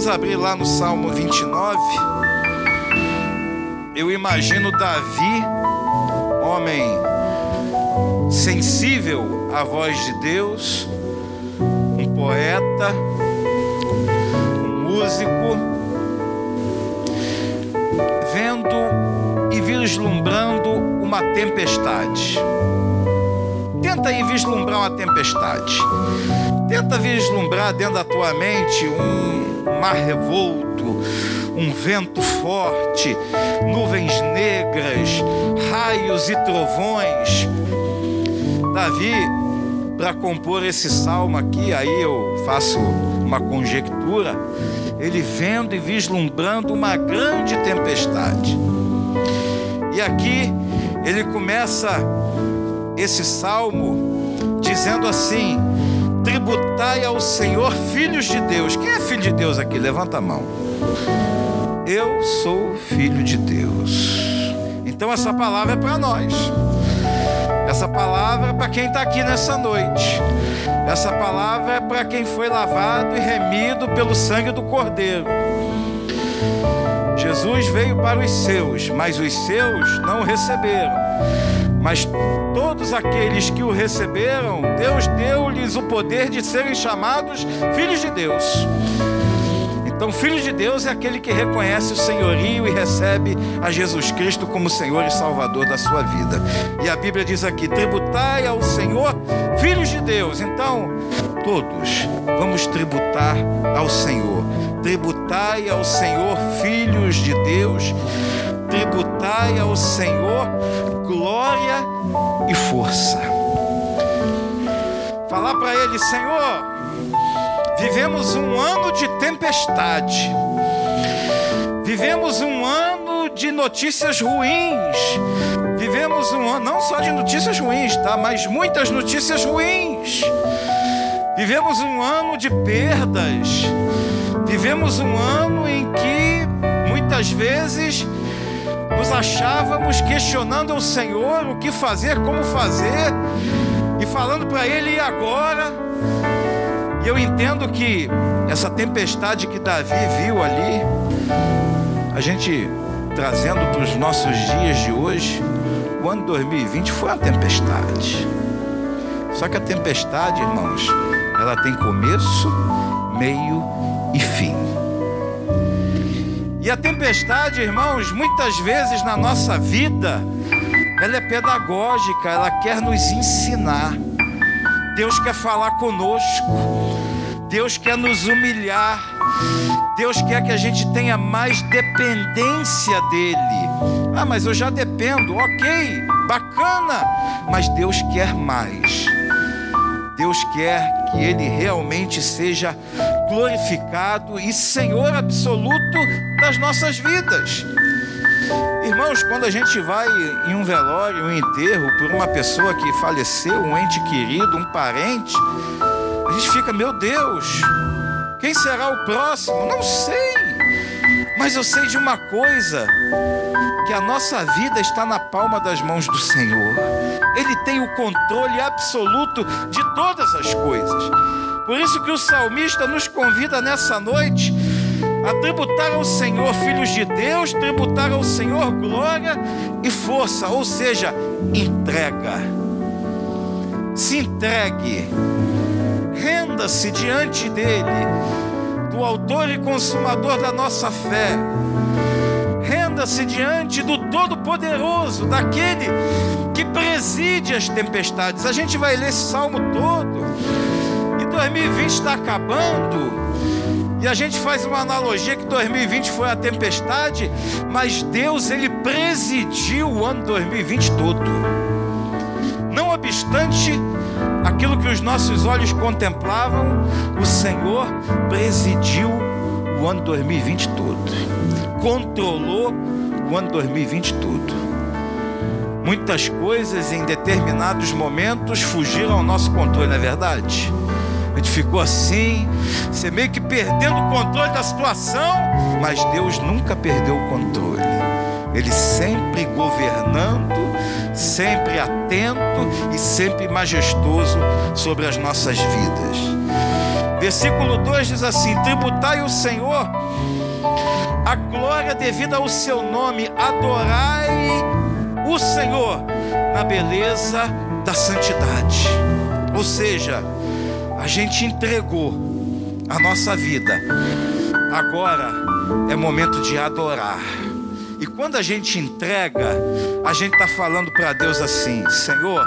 Vamos abrir lá no Salmo 29. Eu imagino Davi, homem sensível à voz de Deus, um poeta, um músico, vendo e vislumbrando uma tempestade. Tenta aí vislumbrar uma tempestade. Tenta vislumbrar dentro da tua mente um mar revolto, um vento forte, nuvens negras, raios e trovões. Davi, para compor esse salmo aqui, aí eu faço uma conjectura, ele vendo e vislumbrando uma grande tempestade. E aqui ele começa esse salmo dizendo assim: tributai ao Senhor, filhos de Deus. Quem é filho de Deus aqui? Levanta a mão. Eu sou filho de Deus. Então essa palavra é para nós. Essa palavra é para quem está aqui nessa noite. Essa palavra é para quem foi lavado e remido pelo sangue do Cordeiro. Jesus veio para os seus, mas os seus não o receberam. Mas todos aqueles que o receberam, Deus deu-lhes o poder de serem chamados filhos de Deus. Então, filho de Deus é aquele que reconhece o senhorio e recebe a Jesus Cristo como Senhor e Salvador da sua vida. E a Bíblia diz aqui: tributai ao Senhor, filhos de Deus. Então, todos vamos tributar ao Senhor. Tributai ao Senhor, filhos de Deus. Tributai ao Senhor glória e força. Falar para Ele, Senhor Vivemos um ano de tempestade. Vivemos um ano de notícias ruins. Vivemos um ano não só de notícias ruins, tá? Mas muitas notícias ruins. Vivemos um ano de perdas. Vivemos um ano em que muitas vezes nos achávamos questionando o Senhor o que fazer, como fazer, e falando para Ele e agora. E eu entendo que essa tempestade que Davi viu ali, a gente trazendo para os nossos dias de hoje, o ano 2020 foi uma tempestade. Só que a tempestade, irmãos, ela tem começo, meio e fim. E a tempestade, irmãos, muitas vezes na nossa vida, ela é pedagógica, ela quer nos ensinar. Deus quer falar conosco. Deus quer nos humilhar. Deus quer que a gente tenha mais dependência dEle. Ah, mas eu já dependo, ok, bacana, mas Deus quer mais. Deus quer que Ele realmente seja glorificado e Senhor absoluto das nossas vidas. Irmãos, quando a gente vai em um velório, um enterro por uma pessoa que faleceu, um ente querido, um parente, a gente fica, meu Deus, quem será o próximo? Não sei. Mas eu sei de uma coisa: que a nossa vida está na palma das mãos do Senhor. Ele tem o controle absoluto de todas as coisas. Por isso que o salmista nos convida nessa noite a tributar ao Senhor, filhos de Deus, tributar ao Senhor glória e força, ou seja, entrega. Se entregue renda-se diante dele, do Autor e Consumador da nossa fé. Renda-se diante do Todo-Poderoso, daquele que preside as tempestades. A gente vai ler esse salmo todo. E 2020 está acabando. E a gente faz uma analogia que 2020 foi a tempestade, mas Deus ele presidiu o ano 2020 todo. Não obstante aquilo que os nossos olhos contemplavam, o Senhor presidiu o ano 2020 todo, controlou o ano 2020 todo. Muitas coisas em determinados momentos fugiram ao nosso controle, não é verdade? Gente ficou assim, você meio que perdendo o controle da situação, mas Deus nunca perdeu o controle. Ele sempre governando, sempre atento e sempre majestoso sobre as nossas vidas. Versículo 2 diz assim: Tributai o Senhor a glória devida ao seu nome, adorai o Senhor na beleza da santidade. Ou seja, a gente entregou a nossa vida, agora é momento de adorar. E quando a gente entrega, a gente está falando para Deus assim: Senhor,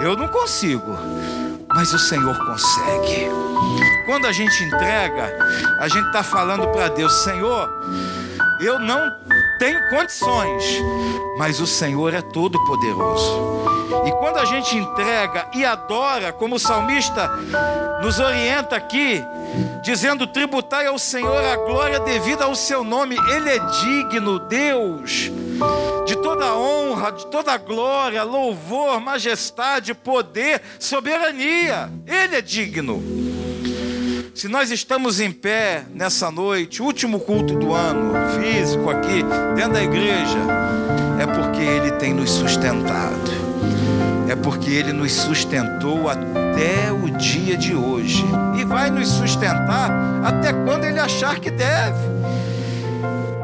eu não consigo, mas o Senhor consegue. Quando a gente entrega, a gente está falando para Deus: Senhor, eu não tenho condições, mas o Senhor é todo poderoso. E quando a gente entrega e adora, como o salmista nos orienta aqui, dizendo: tributai ao Senhor a glória devida ao seu nome, Ele é digno, Deus, de toda honra, de toda glória, louvor, majestade, poder, soberania, Ele é digno. Se nós estamos em pé nessa noite, último culto do ano, físico aqui, dentro da igreja, é porque Ele tem nos sustentado, é porque Ele nos sustentou até o dia de hoje e vai nos sustentar até quando Ele achar que deve.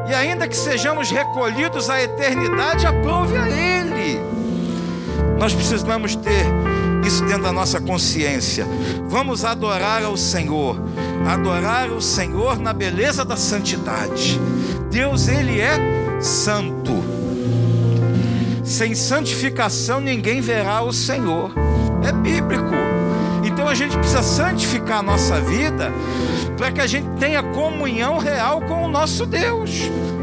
E ainda que sejamos recolhidos à eternidade, aprove a Ele. Nós precisamos ter isso dentro da nossa consciência. Vamos adorar ao Senhor, adorar o Senhor na beleza da santidade. Deus, Ele é santo. Sem santificação ninguém verá o Senhor. É bíblico. Então a gente precisa santificar a nossa vida para que a gente tenha comunhão real com o nosso Deus,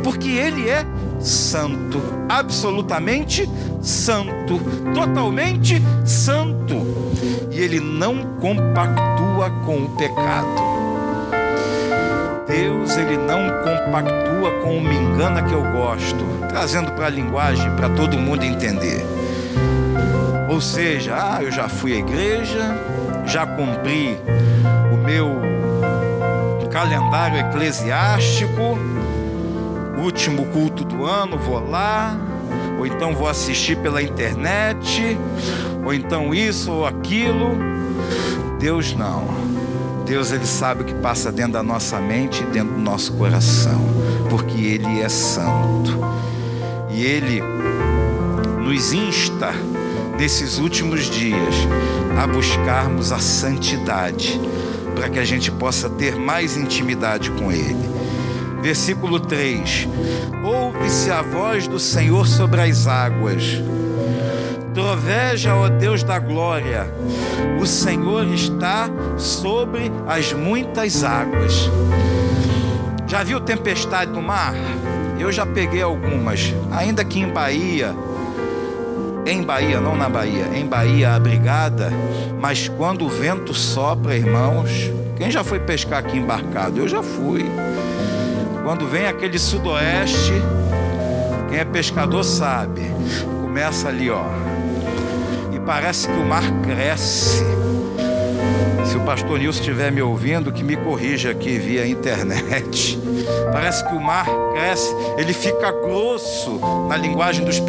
porque Ele é santo, absolutamente santo, totalmente santo, e ele não compactua com o pecado. Deus, ele não compactua com o me engana que eu gosto, trazendo para a linguagem para todo mundo entender. Ou seja, ah, eu já fui à igreja, já cumpri o meu calendário eclesiástico, último culto do ano, vou lá, ou então vou assistir pela internet, ou então isso ou aquilo. Deus não. Deus ele sabe o que passa dentro da nossa mente e dentro do nosso coração, porque ele é santo. E ele nos insta nesses últimos dias a buscarmos a santidade, para que a gente possa ter mais intimidade com ele versículo 3: Ouve-se a voz do Senhor sobre as águas. Troveja, ó Deus da glória, o Senhor está sobre as muitas águas. Já viu tempestade no mar? Eu já peguei algumas, ainda que em Bahia, em Bahia, não na Bahia, em Bahia abrigada, mas quando o vento sopra, irmãos, quem já foi pescar aqui embarcado? Eu já fui. Quando vem aquele sudoeste, quem é pescador sabe, começa ali, ó. E parece que o mar cresce. Se o pastor Nilson estiver me ouvindo, que me corrija aqui via internet. Parece que o mar cresce, ele fica grosso na linguagem dos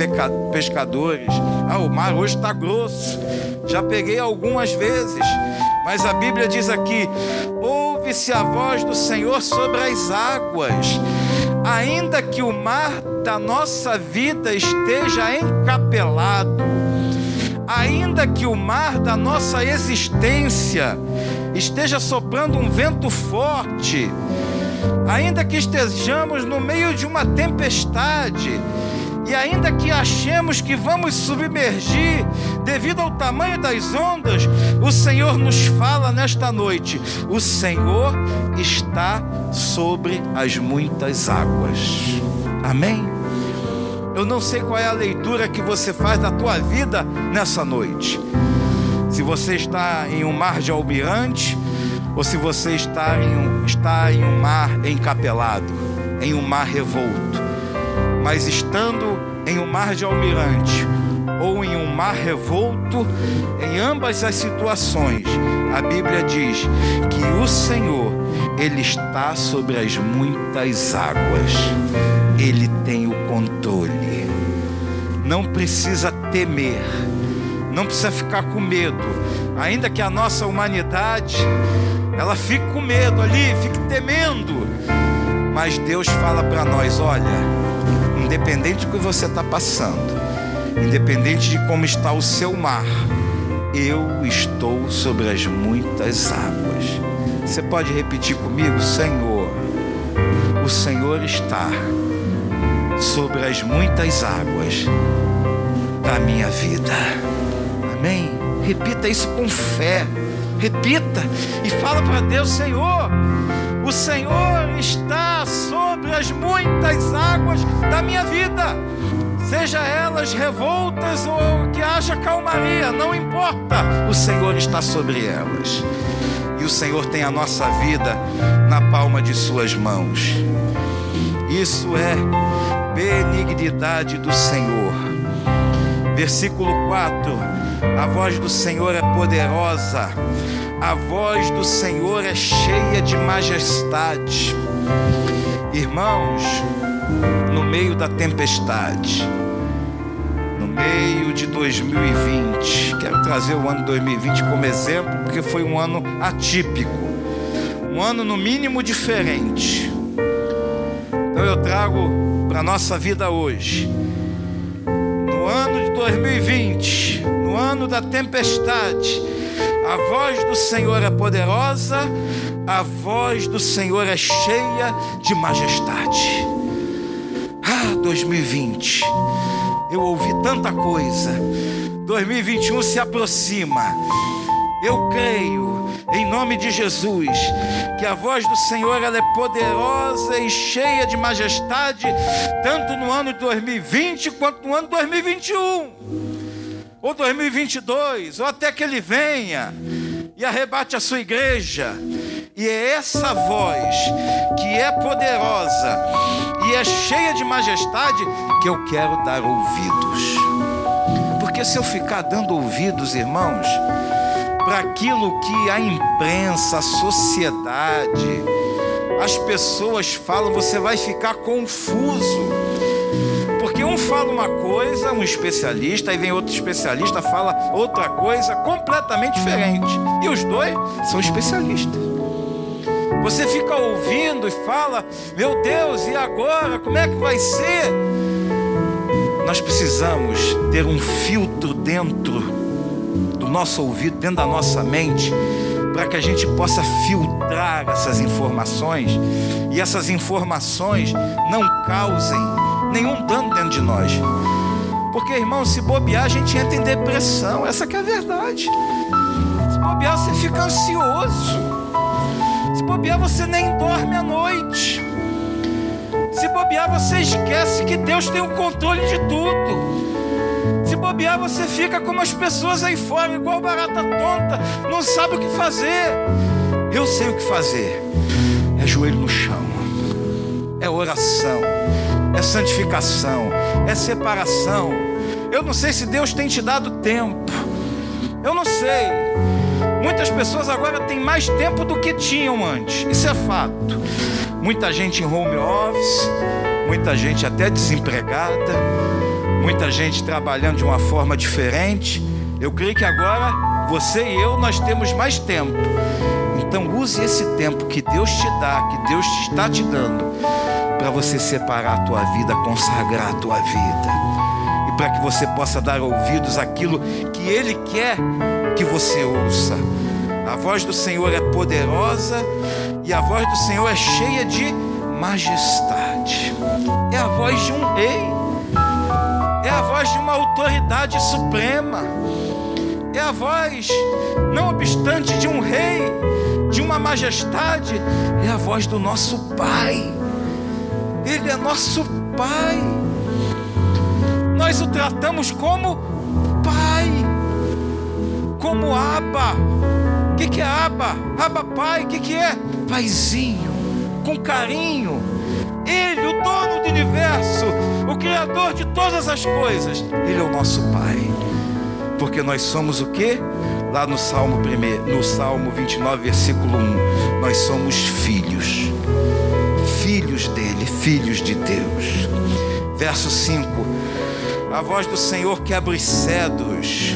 pescadores. Ah, o mar hoje está grosso. Já peguei algumas vezes, mas a Bíblia diz aqui: ouve-se a voz do Senhor sobre as águas. Ainda que o mar da nossa vida esteja encapelado, ainda que o mar da nossa existência esteja soprando um vento forte, ainda que estejamos no meio de uma tempestade, e ainda que achemos que vamos submergir devido ao tamanho das ondas, o Senhor nos fala nesta noite: o Senhor está sobre as muitas águas. Amém? Eu não sei qual é a leitura que você faz da tua vida nessa noite. Se você está em um mar de almirante ou se você está em um, está em um mar encapelado, em um mar revolto mas estando em um mar de almirante ou em um mar revolto, em ambas as situações, a Bíblia diz que o Senhor, Ele está sobre as muitas águas, Ele tem o controle, não precisa temer, não precisa ficar com medo, ainda que a nossa humanidade ela fique com medo ali, fique temendo, mas Deus fala para nós: olha, independente do que você está passando, independente de como está o seu mar, eu estou sobre as muitas águas. Você pode repetir comigo, Senhor, o Senhor está sobre as muitas águas da minha vida. Amém? Repita isso com fé. Repita e fala para Deus, Senhor, o Senhor está sobre as muitas águas da minha vida. Seja elas revoltas ou que haja calmaria, não importa, o Senhor está sobre elas. E o Senhor tem a nossa vida na palma de Suas mãos. Isso é benignidade do Senhor. Versículo 4: A voz do Senhor é poderosa, a voz do Senhor é cheia de majestade. Irmãos, no meio da tempestade, no meio de 2020, quero trazer o ano 2020 como exemplo, porque foi um ano atípico, um ano no mínimo diferente. Então eu trago para a nossa vida hoje. No ano de 2020, no ano da tempestade, a voz do Senhor é poderosa, a voz do Senhor é cheia de majestade. Ah, 2020, eu ouvi tanta coisa. 2021 se aproxima. Eu creio, em nome de Jesus, que a voz do Senhor ela é poderosa e cheia de majestade, tanto no ano de 2020 quanto no ano de 2021, ou 2022, ou até que Ele venha e arrebate a sua igreja. E é essa voz que é poderosa e é cheia de majestade que eu quero dar ouvidos. Porque se eu ficar dando ouvidos, irmãos, para aquilo que a imprensa, a sociedade, as pessoas falam, você vai ficar confuso. Um fala uma coisa, um especialista, aí vem outro especialista, fala outra coisa completamente diferente. E os dois são especialistas. Você fica ouvindo e fala: Meu Deus, e agora? Como é que vai ser? Nós precisamos ter um filtro dentro do nosso ouvido, dentro da nossa mente, para que a gente possa filtrar essas informações e essas informações não causem nenhum dano dentro de nós. Porque, irmão, se bobear, a gente entra em depressão. Essa que é a verdade. Se bobear, você fica ansioso. Se bobear, você nem dorme à noite. Se bobear, você esquece que Deus tem o controle de tudo. Se bobear, você fica como as pessoas aí fora, igual barata tonta, não sabe o que fazer. Eu sei o que fazer. É joelho no chão. É oração. É santificação. É separação. Eu não sei se Deus tem te dado tempo. Eu não sei. Muitas pessoas agora têm mais tempo do que tinham antes. Isso é fato. Muita gente em home office, muita gente até desempregada, muita gente trabalhando de uma forma diferente. Eu creio que agora você e eu nós temos mais tempo. Então use esse tempo que Deus te dá, que Deus está te dando, para você separar a tua vida, consagrar a tua vida. E para que você possa dar ouvidos àquilo que Ele quer que você ouça. A voz do Senhor é poderosa e a voz do Senhor é cheia de majestade. É a voz de um rei, é a voz de uma autoridade suprema, é a voz, não obstante, de um rei, de uma majestade, é a voz do nosso Pai. Ele é nosso Pai. Nós o tratamos como Pai, como Abba. O que, que é Abba? Abba Pai, o que, que é? Paizinho, com carinho. Ele, o dono do universo, o Criador de todas as coisas, Ele é o nosso Pai. Porque nós somos o que? Lá no Salmo, primeiro, no Salmo 29, versículo 1, nós somos filhos. Filhos dele, filhos de Deus. Verso 5: A voz do Senhor quebra os cedros.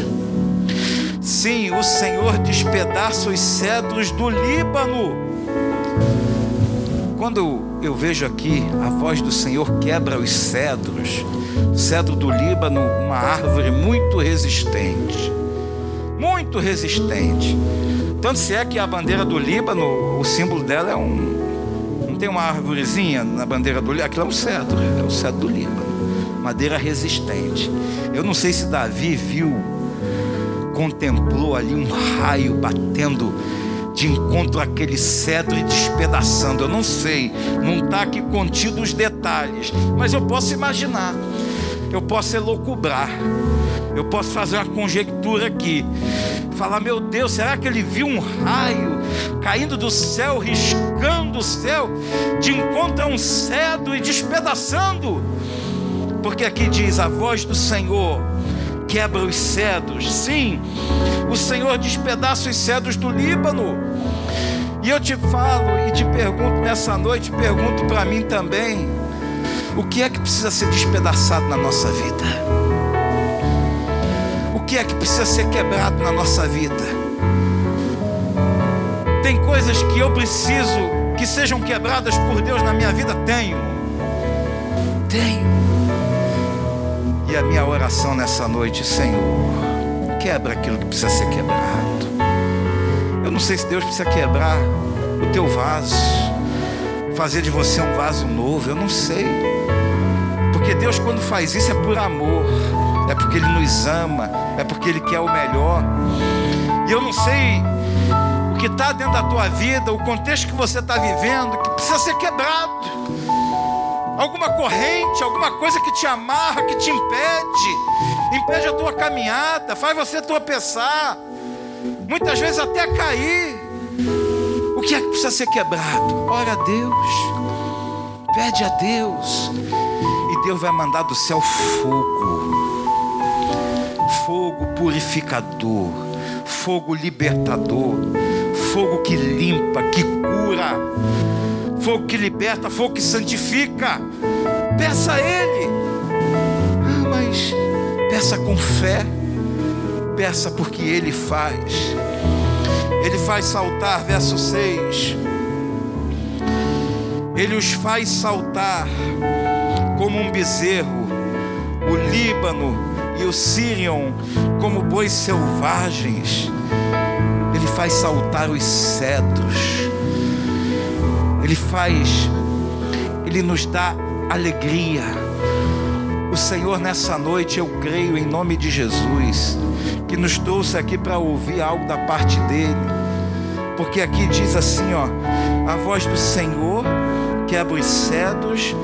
Sim, o Senhor despedaça os cedros do Líbano. Quando eu vejo aqui a voz do Senhor quebra os cedros, cedro do Líbano, uma árvore muito resistente, muito resistente. Tanto se é que a bandeira do Líbano, o símbolo dela é um. Tem uma árvorezinha na bandeira do Líbano? Aquilo é um cedro, é o cedro do Líbano. Madeira resistente. Eu não sei se Davi viu, contemplou ali um raio batendo de encontro àquele cedro e despedaçando. Eu não sei, não está aqui contido os detalhes, mas eu posso imaginar, eu posso elocubrar, eu posso fazer uma conjectura aqui. Falar, meu Deus, será que ele viu um raio caindo do céu, riscando o céu, de encontro a um cedro e despedaçando? Porque aqui diz: a voz do Senhor quebra os cedros. Sim, o Senhor despedaça os cedros do Líbano. E eu te falo e te pergunto nessa noite, pergunto para mim também: o que é que precisa ser despedaçado na nossa vida? O que é que precisa ser quebrado na nossa vida? Tem coisas que eu preciso que sejam quebradas por Deus na minha vida? Tenho. Tenho. E a minha oração nessa noite, Senhor, quebra aquilo que precisa ser quebrado. Eu não sei se Deus precisa quebrar o teu vaso, fazer de você um vaso novo, eu não sei. Porque Deus, quando faz isso, é por amor, é porque Ele nos ama, é porque Ele quer o melhor. E eu não sei que está dentro da tua vida, o contexto que você está vivendo, que precisa ser quebrado. Alguma corrente, alguma coisa que te amarra, que te impede, impede a tua caminhada, faz você tropeçar, muitas vezes até cair. O que é que precisa ser quebrado? Ora a Deus, pede a Deus, e Deus vai mandar do céu fogo, fogo purificador, fogo libertador, fogo que limpa, que cura fogo que liberta, fogo que santifica. Peça a Ele. Ah, mas peça com fé. Peça porque Ele faz. Ele faz saltar, verso 6. Ele os faz saltar como um bezerro, o Líbano e o Sirion como bois selvagens. Faz saltar os cedros ele faz, Ele nos dá alegria. O Senhor, nessa noite, eu creio em nome de Jesus, que nos trouxe aqui para ouvir algo da parte dEle, porque aqui diz assim: ó, a voz do Senhor quebra os cedros,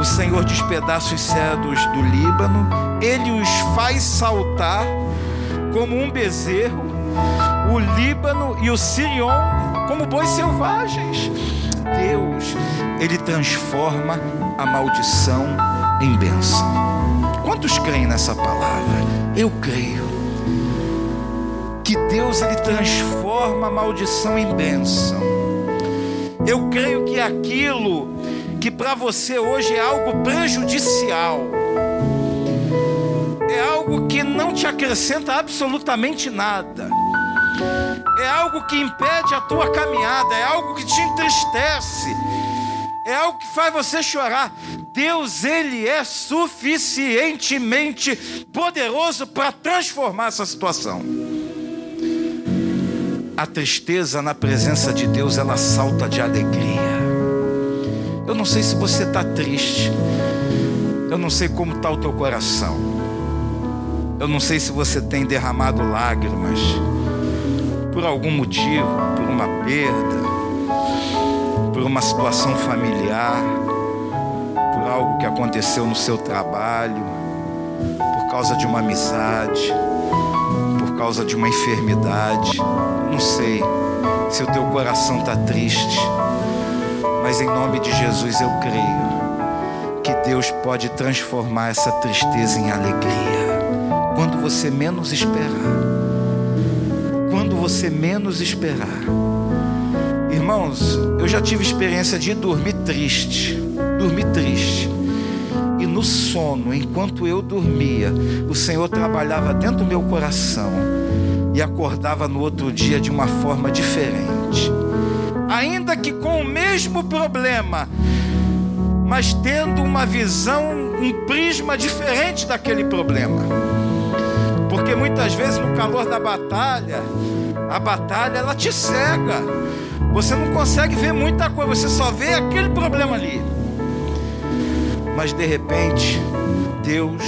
o Senhor despedaça os cedros do Líbano, Ele os faz saltar como um bezerro, o Líbano e o Sirion como bois selvagens. Deus, Ele transforma a maldição em bênção. Quantos creem nessa palavra? Eu creio. Que Deus ele transforma a maldição em bênção. Eu creio que aquilo que para você hoje é algo prejudicial, é algo que não te acrescenta absolutamente nada é algo que impede a tua caminhada, é algo que te entristece, é algo que faz você chorar. Deus, Ele é suficientemente poderoso para transformar essa situação. A tristeza na presença de Deus, ela salta de alegria. Eu não sei se você está triste, eu não sei como está o teu coração, eu não sei se você tem derramado lágrimas por algum motivo, por uma perda, por uma situação familiar, por algo que aconteceu no seu trabalho, por causa de uma amizade, por causa de uma enfermidade, não sei se o teu coração está triste, mas em nome de Jesus eu creio que Deus pode transformar essa tristeza em alegria. Quando você menos esperar você menos esperar. Irmãos, eu já tive experiência de dormir triste, dormir triste. E no sono, enquanto eu dormia, o Senhor trabalhava dentro do meu coração. E acordava no outro dia de uma forma diferente. Ainda que com o mesmo problema, mas tendo uma visão, um prisma diferente daquele problema. Porque muitas vezes no calor da batalha, a batalha ela te cega. Você não consegue ver muita coisa, você só vê aquele problema ali. Mas de repente, Deus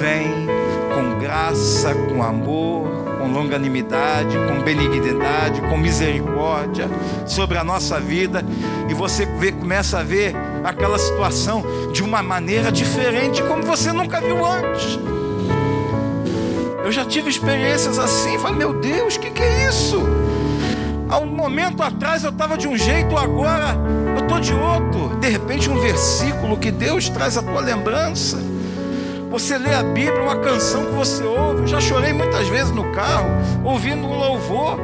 vem com graça, com amor, com longanimidade, com benignidade, com misericórdia sobre a nossa vida, e você vê, começa a ver aquela situação de uma maneira diferente, como você nunca viu antes. Eu já tive experiências assim, falei, meu Deus, o que, que é isso? Há um momento atrás eu estava de um jeito, agora eu estou de outro. De repente, um versículo que Deus traz a tua lembrança. Você lê a Bíblia, uma canção que você ouve. Eu já chorei muitas vezes no carro, ouvindo um louvor.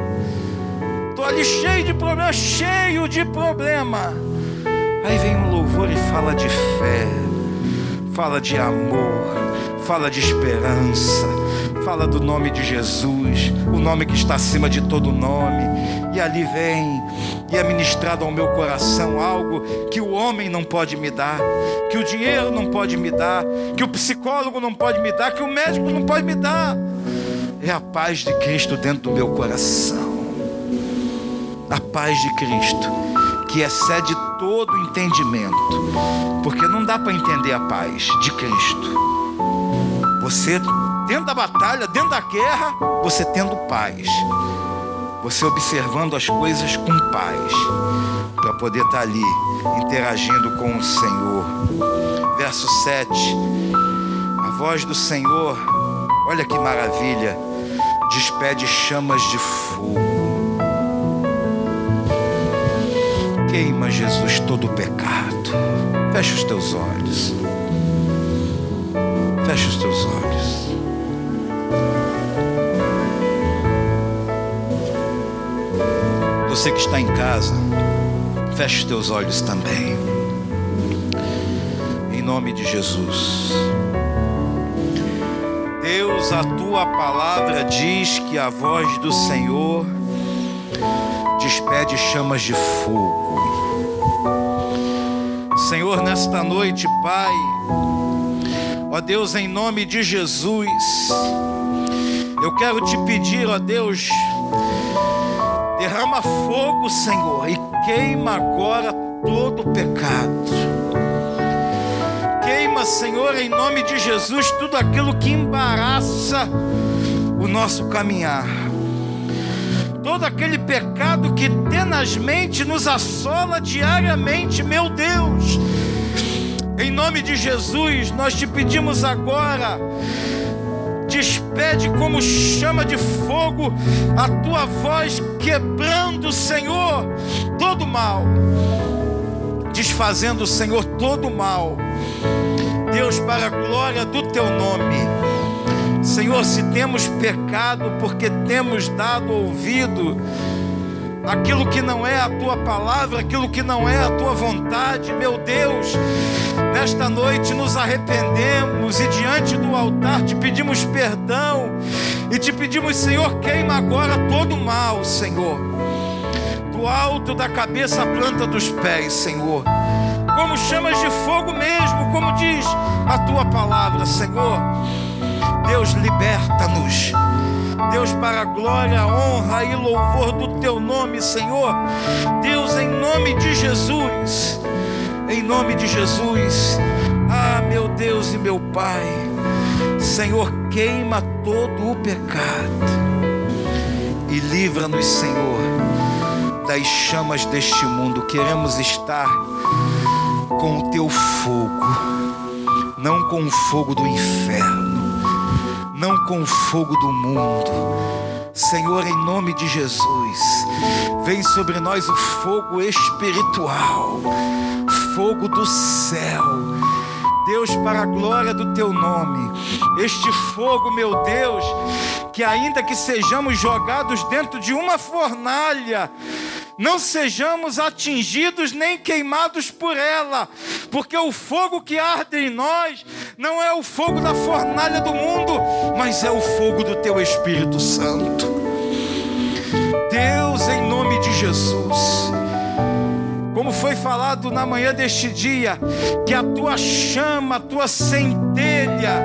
Estou ali cheio de problema, cheio de problema. Aí vem um louvor e fala de fé, fala de amor, fala de esperança, fala do nome de Jesus, o nome que está acima de todo nome. E ali vem e é ministrado ao meu coração algo que o homem não pode me dar, que o dinheiro não pode me dar, que o psicólogo não pode me dar, que o médico não pode me dar. É a paz de Cristo dentro do meu coração. A paz de Cristo que excede todo entendimento, porque não dá para entender a paz de Cristo. Você, dentro da batalha, dentro da guerra, você tendo paz, você observando as coisas com paz, para poder estar tá ali interagindo com o Senhor. Verso 7: A voz do Senhor, olha que maravilha, despede chamas de fogo queima, Jesus, todo o pecado. Fecha os teus olhos. Fecha os teus Você que está em casa, fecha os teus olhos também. Em nome de Jesus. Deus, a tua palavra diz que a voz do Senhor despede chamas de fogo. Senhor, nesta noite, Pai, ó Deus, em nome de Jesus, eu quero te pedir, ó Deus, derrama fogo, Senhor, e queima agora todo o pecado. Queima, Senhor, em nome de Jesus, tudo aquilo que embaraça o nosso caminhar todo aquele pecado que tenazmente nos assola diariamente, meu Deus. Em nome de Jesus, nós te pedimos agora, despede como chama de fogo a tua voz, quebrando, Senhor, todo mal, desfazendo, Senhor, todo mal. Deus, para a glória do teu nome. Senhor, se temos pecado porque temos dado ouvido aquilo que não é a tua palavra, aquilo que não é a tua vontade, meu Deus, nesta noite nos arrependemos e diante do altar te pedimos perdão e te pedimos, Senhor, queima agora todo o mal, Senhor, do alto da cabeça à planta dos pés, Senhor, como chamas de fogo mesmo, como diz a tua palavra, Senhor. Deus, liberta-nos. Deus, para a glória, honra e louvor do teu nome, Senhor. Deus, em nome de Jesus. Em nome de Jesus. Ah, meu Deus e meu Pai. Senhor, queima todo o pecado. E livra-nos, Senhor, das chamas deste mundo. Queremos estar com o teu fogo, não com o fogo do inferno não com o fogo do mundo. Senhor, em nome de Jesus, vem sobre nós o fogo espiritual, fogo do céu. Deus, para a glória do teu nome, este fogo, meu Deus, que ainda que sejamos jogados dentro de uma fornalha, não sejamos atingidos nem queimados por ela, porque o fogo que arde em nós não é o fogo da fornalha do mundo, mas é o fogo do teu Espírito Santo. Deus, em nome de Jesus. Como foi falado na manhã deste dia, que a tua chama, a tua centelha,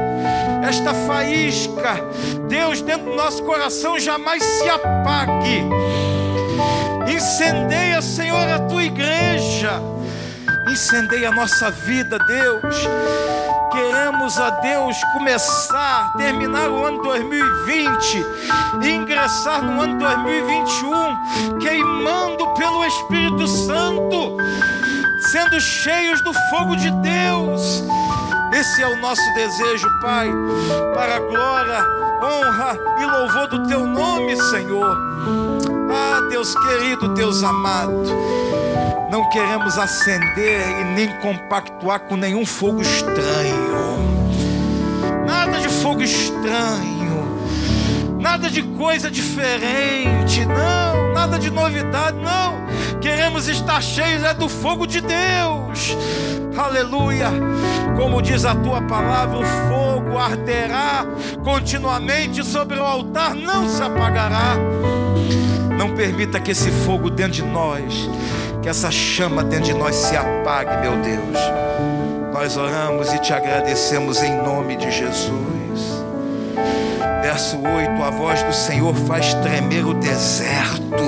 esta faísca, Deus, dentro do nosso coração jamais se apague. Incendeia, Senhor, a tua igreja. Incendeia a nossa vida, Deus. Queremos, a Deus, começar, terminar o ano 2020 e ingressar no ano 2021 queimando pelo Espírito Santo, sendo cheios do fogo de Deus. Esse é o nosso desejo, Pai, para a glória, honra e louvor do Teu nome, Senhor. Ah, Deus querido, Deus amado, não queremos acender e nem compactuar com nenhum fogo estranho. Nada de fogo estranho, nada de coisa diferente, não, nada de novidade, não. Queremos estar cheios é do fogo de Deus. Aleluia. Como diz a tua palavra, o fogo arderá continuamente sobre o altar, não se apagará. Não permita que esse fogo dentro de nós, que essa chama dentro de nós se apague, meu Deus. Nós oramos e te agradecemos em nome de Jesus. Verso 8: A voz do Senhor faz tremer o deserto.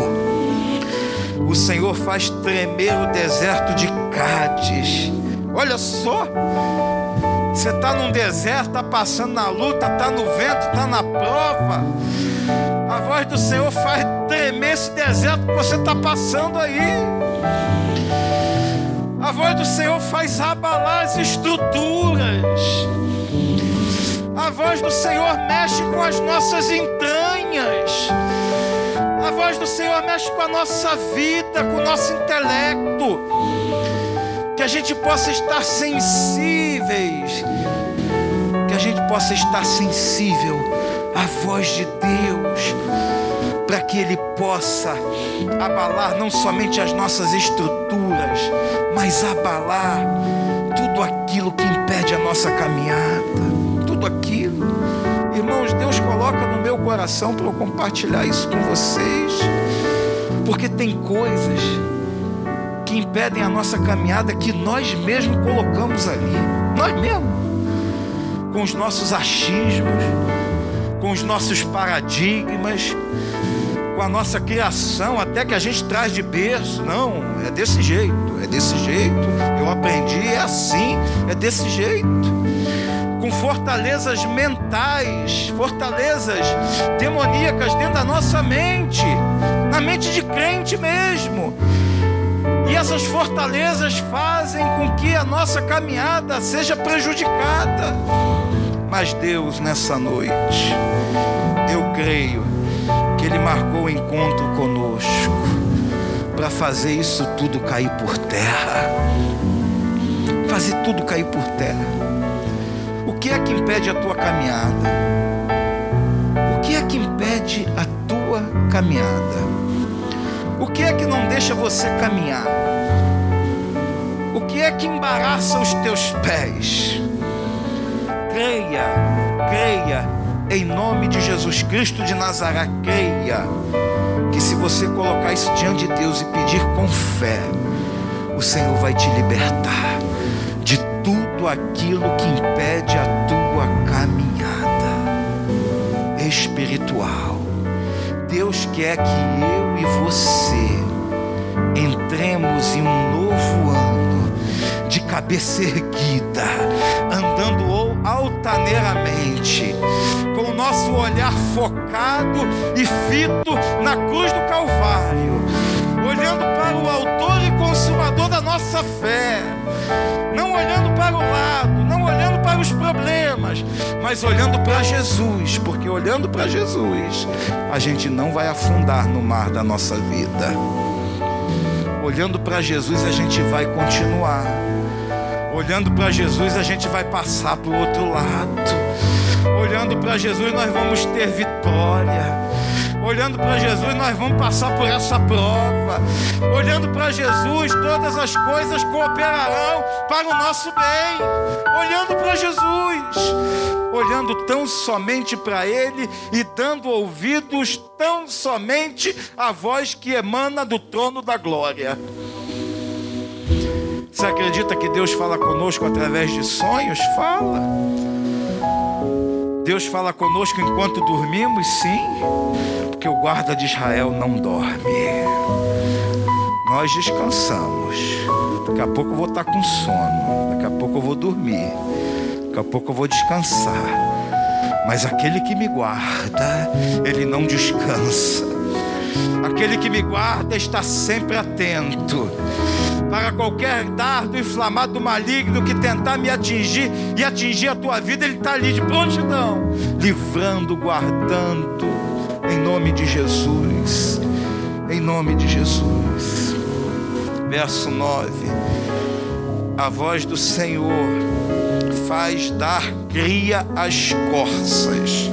O Senhor faz tremer o deserto de Cádiz. Olha só, você está num deserto, está passando na luta, está no vento, está na prova. A voz do Senhor faz tremer esse deserto que você está passando aí. A voz do Senhor faz abalar as estruturas. A voz do Senhor mexe com as nossas entranhas. A voz do Senhor mexe com a nossa vida, com o nosso intelecto. Que a gente possa estar sensíveis. Que a gente possa estar sensível a voz de Deus, para que Ele possa abalar não somente as nossas estruturas, mas abalar tudo aquilo que impede a nossa caminhada, tudo aquilo. Irmãos, Deus coloca no meu coração para eu compartilhar isso com vocês, porque tem coisas que impedem a nossa caminhada que nós mesmos colocamos ali, nós mesmos, com os nossos achismos, com os nossos paradigmas, com a nossa criação, até que a gente traz de berço. Não, é desse jeito, é desse jeito. Eu aprendi, é assim, é desse jeito. Com fortalezas mentais, fortalezas demoníacas dentro da nossa mente, na mente de crente mesmo. E essas fortalezas fazem com que a nossa caminhada seja prejudicada. Mas Deus, nessa noite, eu creio que Ele marcou o encontro conosco para fazer isso tudo cair por terra. Fazer tudo cair por terra. O que é que impede a tua caminhada? O que é que impede a tua caminhada? O que é que não deixa você caminhar? O que é que embaraça os teus pés? Creia, creia, em nome de Jesus Cristo de Nazaré, creia, que se você colocar isso diante de Deus e pedir com fé, o Senhor vai te libertar de tudo aquilo que impede a tua caminhada espiritual. Deus quer que eu e você entremos em um novo ano de cabeça erguida, altaneiramente, com o nosso olhar focado e fito na cruz do Calvário, olhando para o Autor e Consumador da nossa fé, não olhando para o lado, não olhando para os problemas, mas olhando para Jesus, porque olhando para Jesus, a gente não vai afundar no mar da nossa vida. Olhando para Jesus, a gente vai continuar Olhando para Jesus, a gente vai passar para o outro lado. Olhando para Jesus, nós vamos ter vitória. Olhando para Jesus, nós vamos passar por essa prova. Olhando para Jesus, todas as coisas cooperarão para o nosso bem. Olhando para Jesus, olhando tão somente para Ele e dando ouvidos tão somente à voz que emana do trono da glória. Você acredita que Deus fala conosco através de sonhos? Fala. Deus fala conosco enquanto dormimos? Sim, porque o guarda de Israel não dorme. Nós descansamos. Daqui a pouco eu vou estar com sono. Daqui a pouco eu vou dormir. Daqui a pouco eu vou descansar. Mas aquele que me guarda, ele não descansa. Aquele que me guarda está sempre atento para qualquer dardo inflamado maligno que tentar me atingir e atingir a tua vida, Ele está ali de prontidão, livrando, guardando, em nome de Jesus. Em nome de Jesus. Verso 9: A voz do Senhor faz dar cria às corças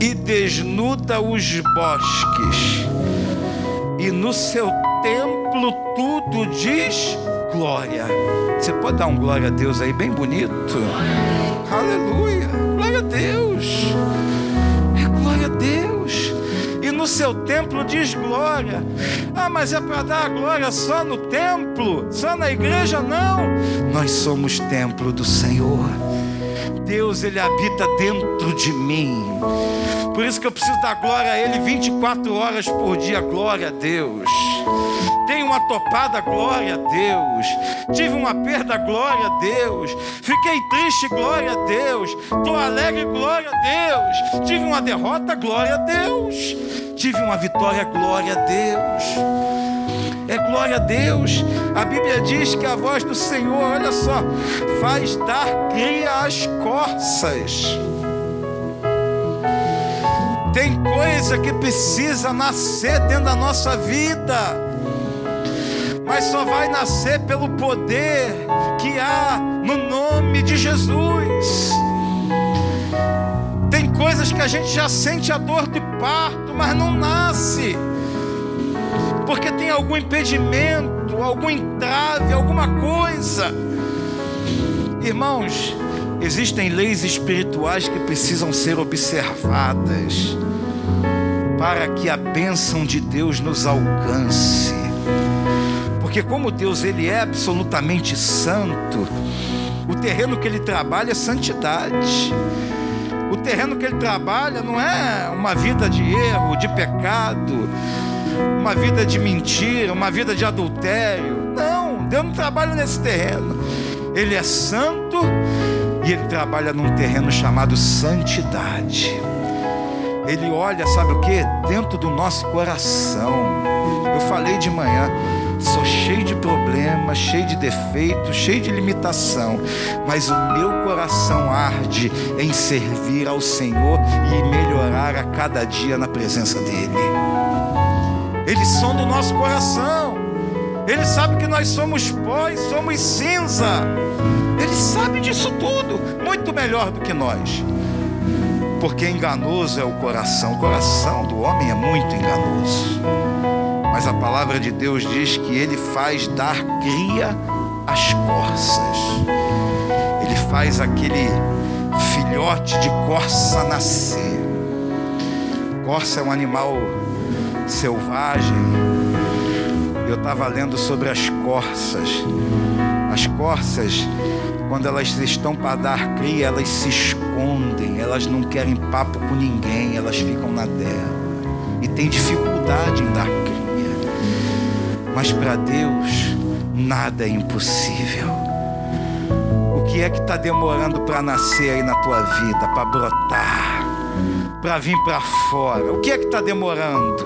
e desnuda os bosques, e no seu templo tudo diz glória. Você pode dar um glória a Deus aí, bem bonito? Aleluia, glória a Deus, é glória a Deus. E no seu templo diz glória. Ah, mas é para dar a glória só no templo, só na igreja? Não. Nós somos templo do Senhor. Deus, Ele habita dentro de mim. Por isso que eu preciso dar glória a Ele 24 horas por dia. Glória a Deus. Tenho uma topada, glória a Deus. Tive uma perda, glória a Deus. Fiquei triste, glória a Deus. Estou alegre, glória a Deus. Tive uma derrota, glória a Deus. Tive uma vitória, glória a Deus. É glória a Deus. A Bíblia diz que a voz do Senhor, olha só, faz dar cria às corças. Tem coisa que precisa nascer dentro da nossa vida, mas só vai nascer pelo poder que há no nome de Jesus. Tem coisas que a gente já sente a dor de parto, mas não nasce, porque tem algum impedimento, algum entrave, alguma coisa. Irmãos, existem leis espirituais que precisam ser observadas para que a bênção de Deus nos alcance. Porque como Deus ele é absolutamente santo, o terreno que ele trabalha é santidade. O terreno que ele trabalha não é uma vida de erro, de pecado, uma vida de mentira, uma vida de adultério. Não, Deus não trabalha nesse terreno. Ele é santo e ele trabalha num terreno chamado santidade. Ele olha, sabe o que? Dentro do nosso coração. Eu falei de manhã, sou cheio de problemas, cheio de defeitos, cheio de limitação, mas o meu coração arde em servir ao Senhor e melhorar a cada dia na presença dEle. Eles são do nosso coração. Ele sabe que nós somos pó e somos cinza. Ele sabe disso tudo, muito melhor do que nós porque enganoso é o coração. O coração do homem é muito enganoso. Mas a palavra de Deus diz que ele faz dar cria às corças. Ele faz aquele filhote de corça nascer. Corça é um animal selvagem. Eu estava lendo sobre as corças. As corças quando elas estão para dar cria, elas se escondem, elas não querem papo com ninguém, elas ficam na dela e tem dificuldade em dar cria. Mas para Deus, nada é impossível. O que é que está demorando para nascer aí na tua vida, para brotar, para vir para fora? O que é que está demorando?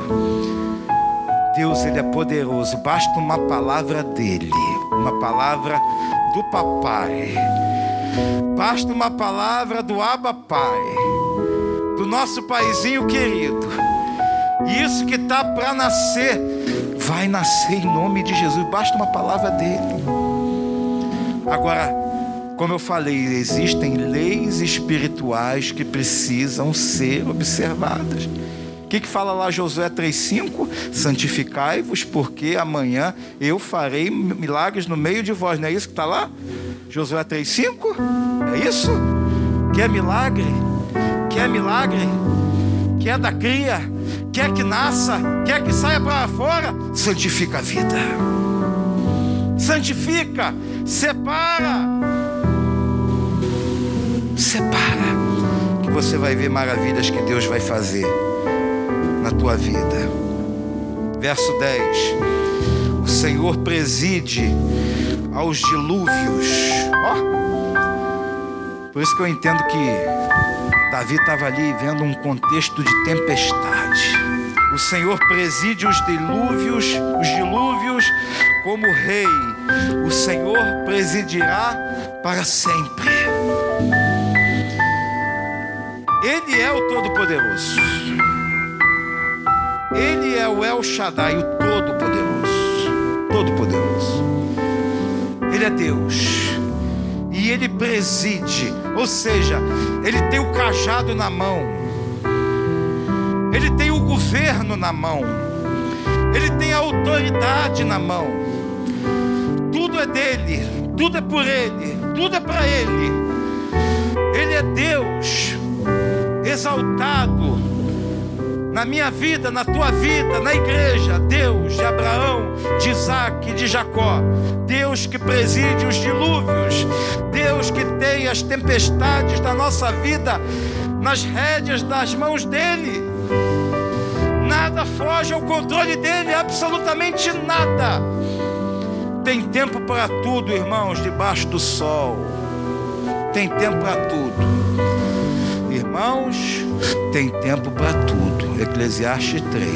Deus ele é poderoso, basta uma palavra dele, uma palavra do papai. Basta uma palavra do Abba Pai, do nosso paizinho querido. Isso que está para nascer, vai nascer em nome de Jesus. Basta uma palavra dele. Agora, como eu falei, existem leis espirituais que precisam ser observadas. O que, que fala lá Josué 3,5? Santificai-vos, porque amanhã eu farei milagres no meio de vós. Não é isso que está lá? Josué 3,5? É isso? Quer milagre? Quer milagre? Quer da cria? Quer que nasça? Quer que saia para fora? Santifica a vida. Santifica, separa. Separa, que você vai ver maravilhas que Deus vai fazer na tua vida. Verso 10: O Senhor preside aos dilúvios. Ó, oh, por isso que eu entendo que Davi estava ali vendo um contexto de tempestade. O Senhor preside os dilúvios, os dilúvios como rei. O Senhor presidirá para sempre. Ele é o Todo-Poderoso. Ele é o El Shaddai, o Todo-Poderoso. Todo-Poderoso. Ele é Deus. E ele preside, ou seja, ele tem o cajado na mão. Ele tem o governo na mão. Ele tem a autoridade na mão. Tudo é dele, tudo é por ele, tudo é para ele. Ele é Deus exaltado na minha vida, na tua vida, na igreja, Deus de Abraão, de Isaac, de Jacó, Deus que preside os dilúvios, Deus que tem as tempestades da nossa vida nas rédeas das mãos dEle. Nada foge ao controle dEle, absolutamente nada. Tem tempo para tudo, irmãos, debaixo do sol. Tem tempo para tudo. Irmãos, tem tempo para tudo. Eclesiastes 3.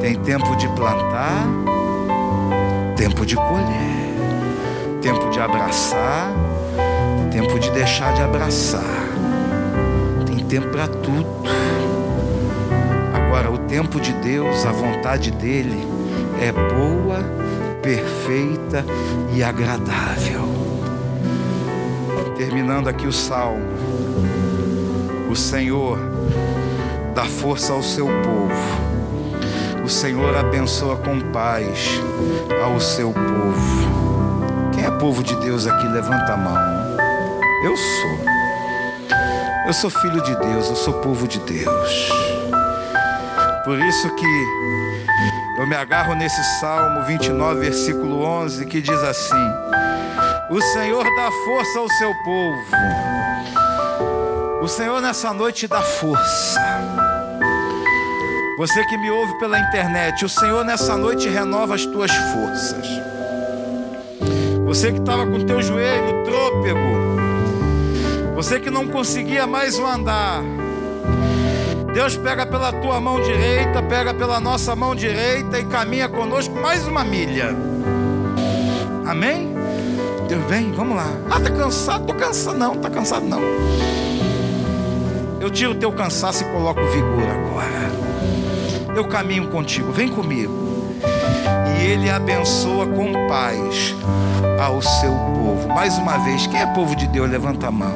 Tem tempo de plantar, tempo de colher, tempo de abraçar, tempo de deixar de abraçar. Tem tempo para tudo. Agora, o tempo de Deus, a vontade dele é boa, perfeita e agradável. Terminando aqui o salmo. O Senhor dá força ao seu povo. O Senhor abençoa com paz ao seu povo. Quem é povo de Deus aqui? Levanta a mão. Eu sou. Eu sou filho de Deus, eu sou povo de Deus. Por isso que eu me agarro nesse Salmo 29, versículo 11, que diz assim: O Senhor dá força ao seu povo o Senhor nessa noite dá força. Você que me ouve pela internet, o Senhor nessa noite renova as tuas forças. Você que estava com teu joelho trôpego, você que não conseguia mais andar, Deus pega pela tua mão direita, pega pela nossa mão direita e caminha conosco mais uma milha. Amém? Deus vem, vamos lá. Ah, tá cansado? Tô cansado não, tá cansado não. Eu tiro o teu cansaço e coloco vigor agora. Eu caminho contigo, vem comigo. E ele abençoa com paz ao seu povo. Mais uma vez, quem é povo de Deus? Levanta a mão.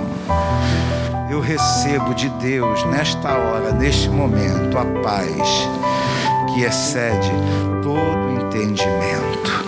Eu recebo de Deus nesta hora, neste momento, a paz que excede todo entendimento